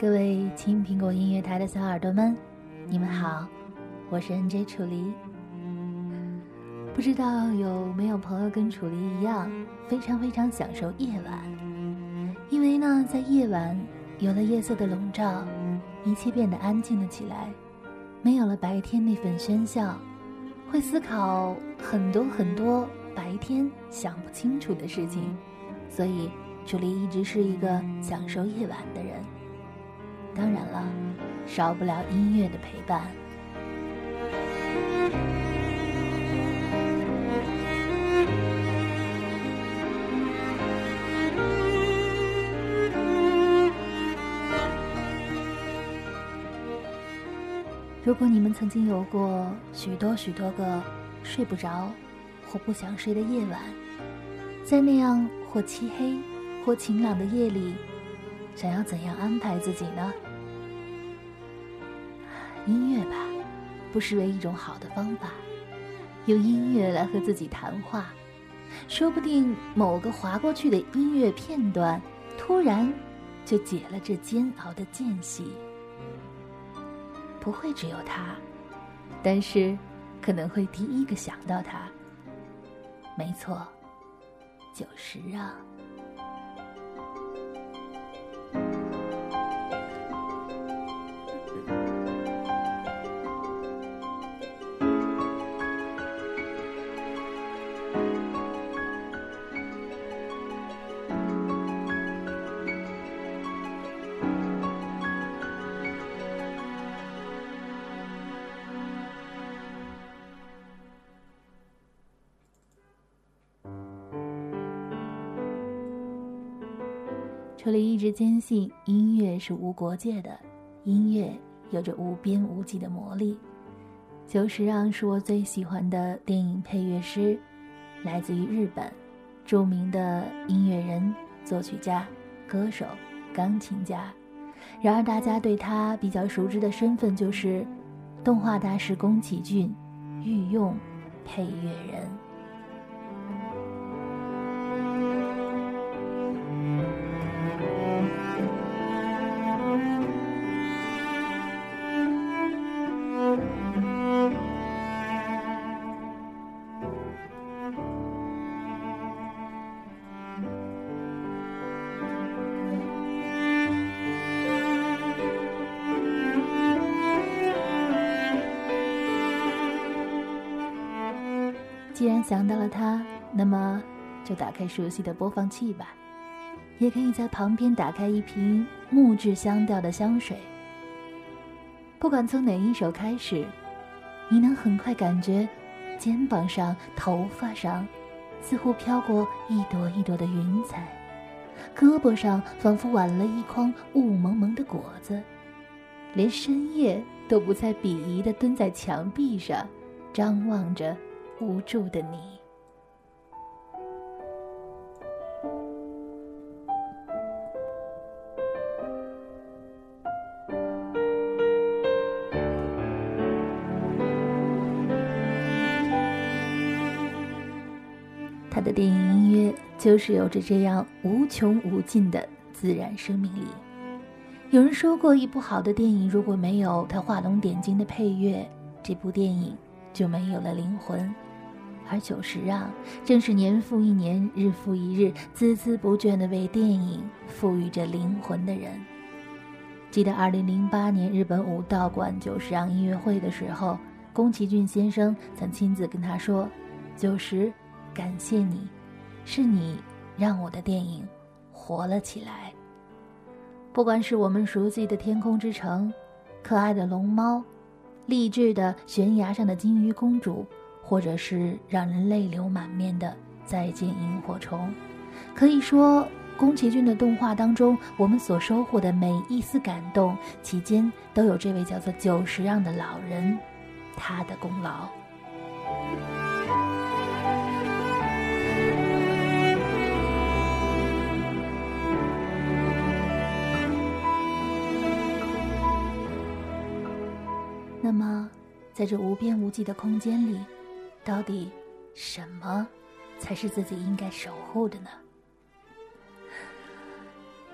各位青苹果音乐台的小耳朵们，你们好，我是 NJ 楚离。不知道有没有朋友跟楚离一样，非常非常享受夜晚，因为呢，在夜晚有了夜色的笼罩，一切变得安静了起来，没有了白天那份喧嚣，会思考很多很多白天想不清楚的事情，所以。楚离一直是一个享受夜晚的人，当然了，少不了音乐的陪伴。如果你们曾经有过许多许多个睡不着或不想睡的夜晚，在那样或漆黑。或晴朗的夜里，想要怎样安排自己呢？音乐吧，不失为一种好的方法。用音乐来和自己谈话，说不定某个划过去的音乐片段，突然就解了这煎熬的间隙。不会只有他，但是可能会第一个想到他。没错，九十啊。楚离一直坚信音乐是无国界的，音乐有着无边无际的魔力。久石让是我最喜欢的电影配乐师，来自于日本，著名的音乐人、作曲家、歌手、钢琴家。然而，大家对他比较熟知的身份就是动画大师宫崎骏御用配乐人。既然想到了它，那么就打开熟悉的播放器吧。也可以在旁边打开一瓶木质香调的香水。不管从哪一首开始，你能很快感觉肩膀上、头发上似乎飘过一朵一朵的云彩，胳膊上仿佛挽了一筐雾蒙蒙的果子，连深夜都不再鄙夷地蹲在墙壁上，张望着。无助的你，他的电影音乐就是有着这样无穷无尽的自然生命力。有人说过，一部好的电影如果没有他画龙点睛的配乐，这部电影就没有了灵魂。而久石让正是年复一年、日复一日、孜孜不倦地为电影赋予着灵魂的人。记得2008年日本武道馆久石让音乐会的时候，宫崎骏先生曾亲自跟他说：“久石，感谢你，是你让我的电影活了起来。不管是我们熟悉的《天空之城》，可爱的龙猫，励志的悬崖上的金鱼公主。”或者是让人泪流满面的《再见萤火虫》，可以说，宫崎骏的动画当中，我们所收获的每一丝感动，其间都有这位叫做久石让的老人，他的功劳。那么，在这无边无际的空间里。到底，什么才是自己应该守护的呢？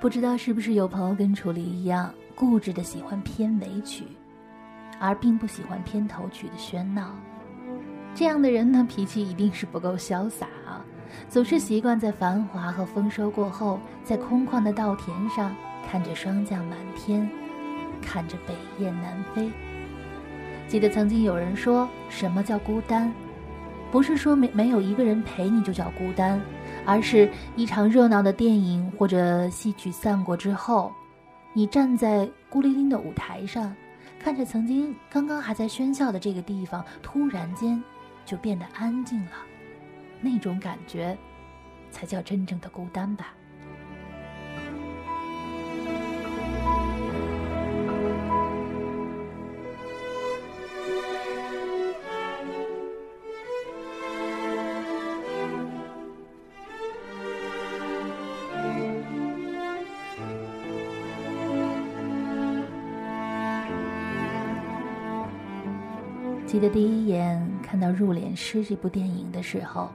不知道是不是有朋友跟楚离一样，固执的喜欢片尾曲，而并不喜欢片头曲的喧闹。这样的人呢，脾气一定是不够潇洒啊，总是习惯在繁华和丰收过后，在空旷的稻田上看着霜降满天，看着北雁南飞。记得曾经有人说什么叫孤单，不是说没没有一个人陪你就叫孤单。而是一场热闹的电影或者戏曲散过之后，你站在孤零零的舞台上，看着曾经刚刚还在喧嚣的这个地方，突然间就变得安静了，那种感觉，才叫真正的孤单吧。记得第一眼看到《入殓师》这部电影的时候，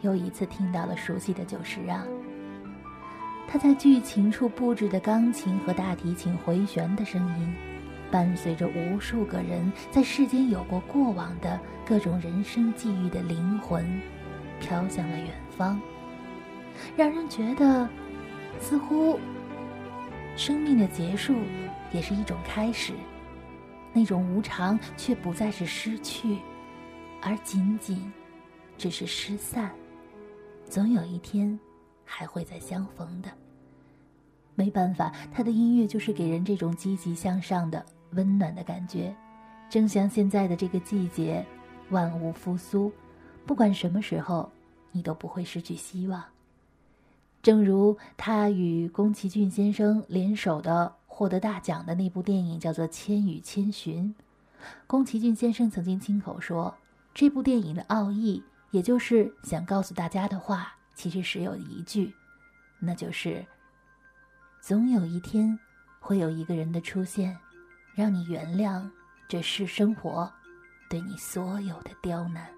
又一次听到了熟悉的久石让。他在剧情处布置的钢琴和大提琴回旋的声音，伴随着无数个人在世间有过过往的各种人生际遇的灵魂，飘向了远方，让人觉得，似乎，生命的结束也是一种开始。那种无常，却不再是失去，而仅仅只是失散。总有一天，还会再相逢的。没办法，他的音乐就是给人这种积极向上的温暖的感觉。正像现在的这个季节，万物复苏，不管什么时候，你都不会失去希望。正如他与宫崎骏先生联手的。获得大奖的那部电影叫做《千与千寻》，宫崎骏先生曾经亲口说，这部电影的奥义，也就是想告诉大家的话，其实只有一句，那就是：总有一天，会有一个人的出现，让你原谅这世生活对你所有的刁难。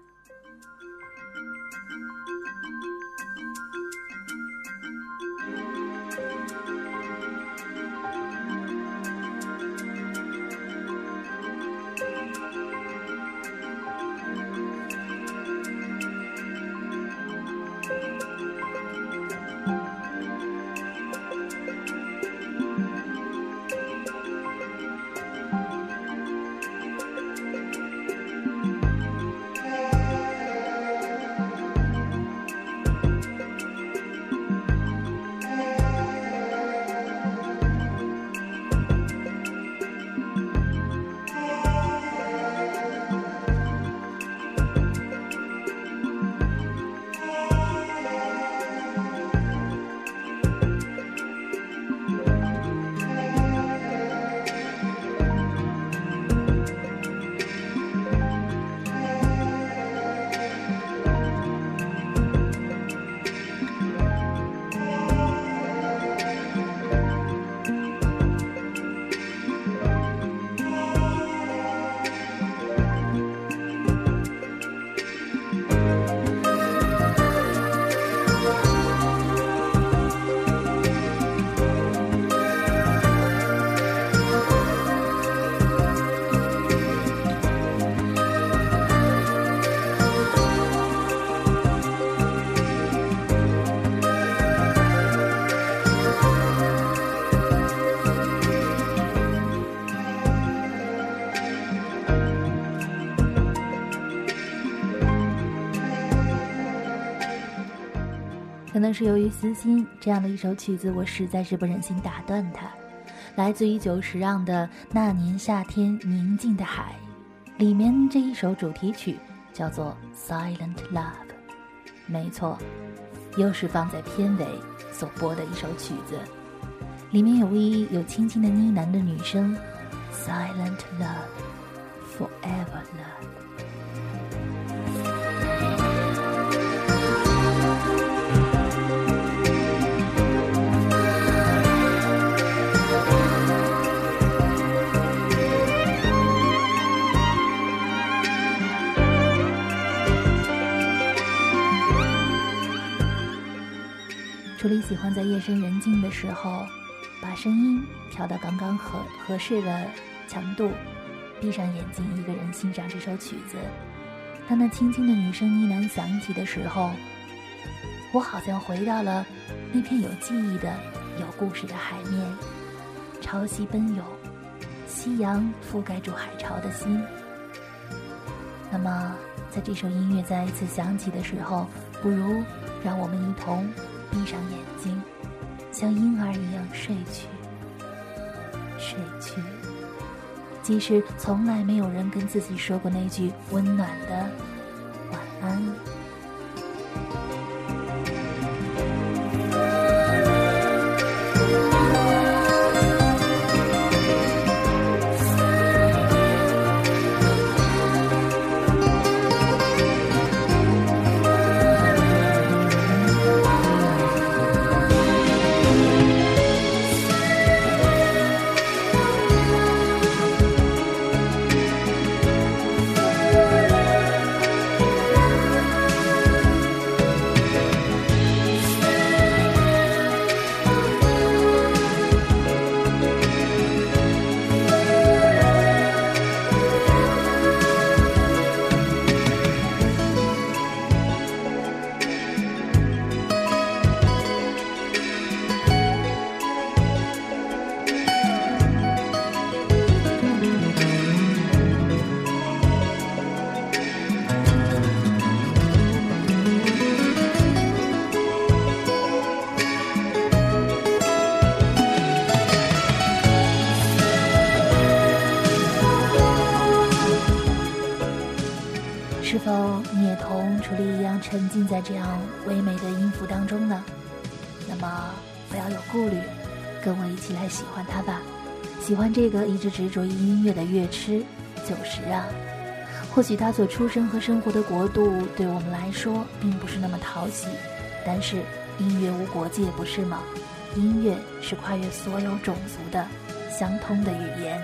是由于私心，这样的一首曲子，我实在是不忍心打断它。来自于久石让的《那年夏天宁静的海》，里面这一首主题曲叫做《Silent Love》。没错，又是放在片尾所播的一首曲子，里面有微有轻轻的呢喃的女声，《Silent Love Forever Love》。我里喜欢在夜深人静的时候，把声音调到刚刚合合适的强度，闭上眼睛，一个人欣赏这首曲子。当那轻轻的女声呢喃响起的时候，我好像回到了那片有记忆的、有故事的海面，潮汐奔涌，夕阳覆盖住海潮的心。那么，在这首音乐再一次响起的时候，不如让我们一同。闭上眼睛，像婴儿一样睡去，睡去。即使从来没有人跟自己说过那句温暖的晚安。沉浸在这样唯美的音符当中呢，那么不要有顾虑，跟我一起来喜欢它吧。喜欢这个一直执着于音乐的乐痴九十啊。或许他所出生和生活的国度对我们来说并不是那么讨喜，但是音乐无国界，不是吗？音乐是跨越所有种族的相通的语言。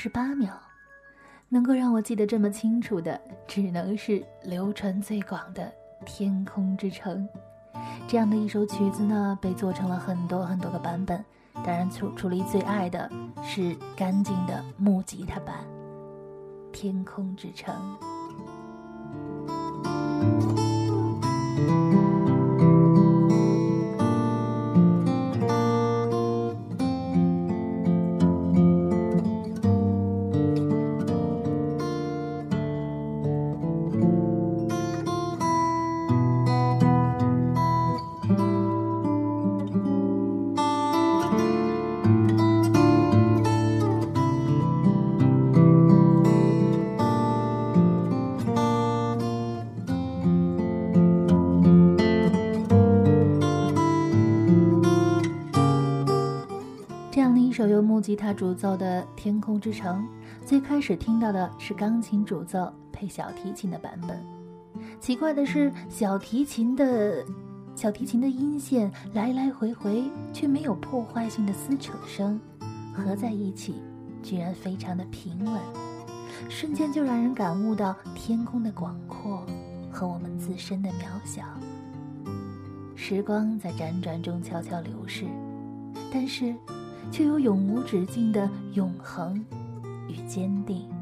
十八秒，能够让我记得这么清楚的，只能是流传最广的《天空之城》。这样的一首曲子呢，被做成了很多很多个版本。当然，楚楚离最爱的是干净的木吉他版《天空之城》。由木吉他主奏的《天空之城》，最开始听到的是钢琴主奏配小提琴的版本。奇怪的是，小提琴的小提琴的音线来来回回，却没有破坏性的撕扯声，合在一起，居然非常的平稳，瞬间就让人感悟到天空的广阔和我们自身的渺小。时光在辗转中悄悄流逝，但是。却有永无止境的永恒与坚定。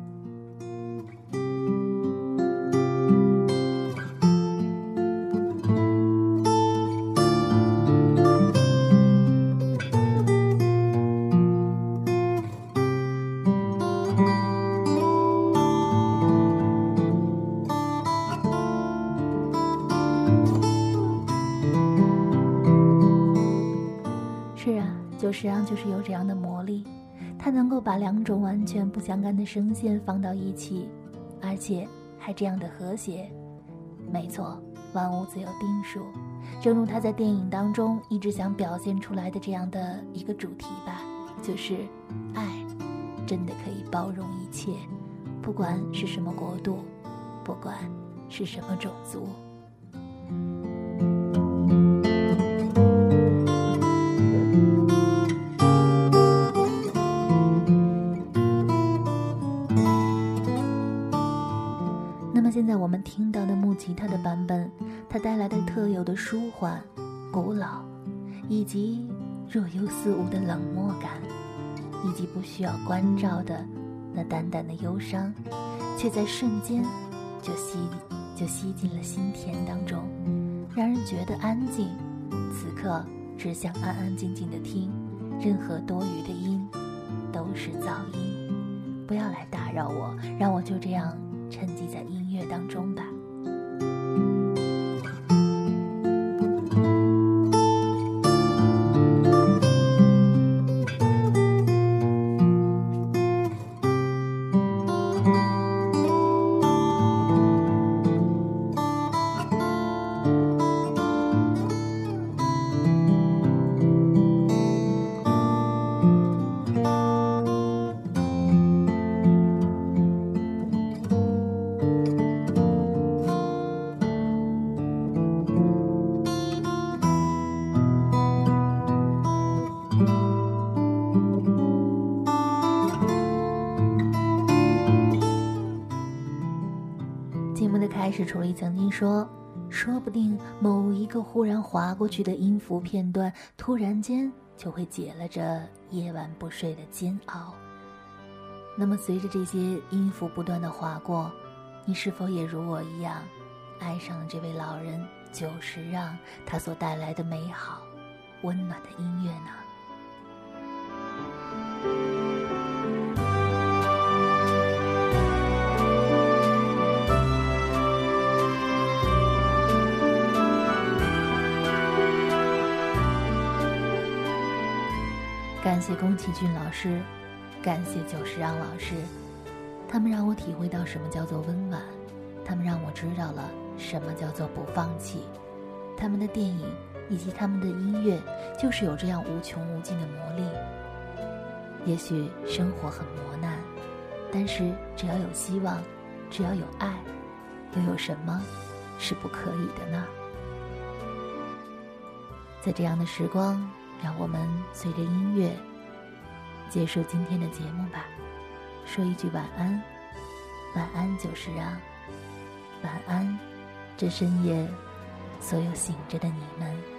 实际上就是有这样的魔力，他能够把两种完全不相干的声线放到一起，而且还这样的和谐。没错，万物自有定数，正如他在电影当中一直想表现出来的这样的一个主题吧，就是爱，真的可以包容一切，不管是什么国度，不管是什么种族。听到的木吉他的版本，它带来的特有的舒缓、古老，以及若有似无的冷漠感，以及不需要关照的那淡淡的忧伤，却在瞬间就吸就吸进了心田当中，让人觉得安静。此刻只想安安静静的听，任何多余的音都是噪音，不要来打扰我，让我就这样。沉寂在音乐当中吧。说：“说不定某一个忽然划过去的音符片段，突然间就会解了这夜晚不睡的煎熬。”那么，随着这些音符不断的划过，你是否也如我一样，爱上了这位老人久石让他所带来的美好、温暖的音乐呢？感谢宫崎骏老师，感谢久石让老师，他们让我体会到什么叫做温婉，他们让我知道了什么叫做不放弃。他们的电影以及他们的音乐，就是有这样无穷无尽的魔力。也许生活很磨难，但是只要有希望，只要有爱，又有什么是不可以的呢？在这样的时光。让我们随着音乐结束今天的节目吧，说一句晚安，晚安就是让，晚安，这深夜所有醒着的你们。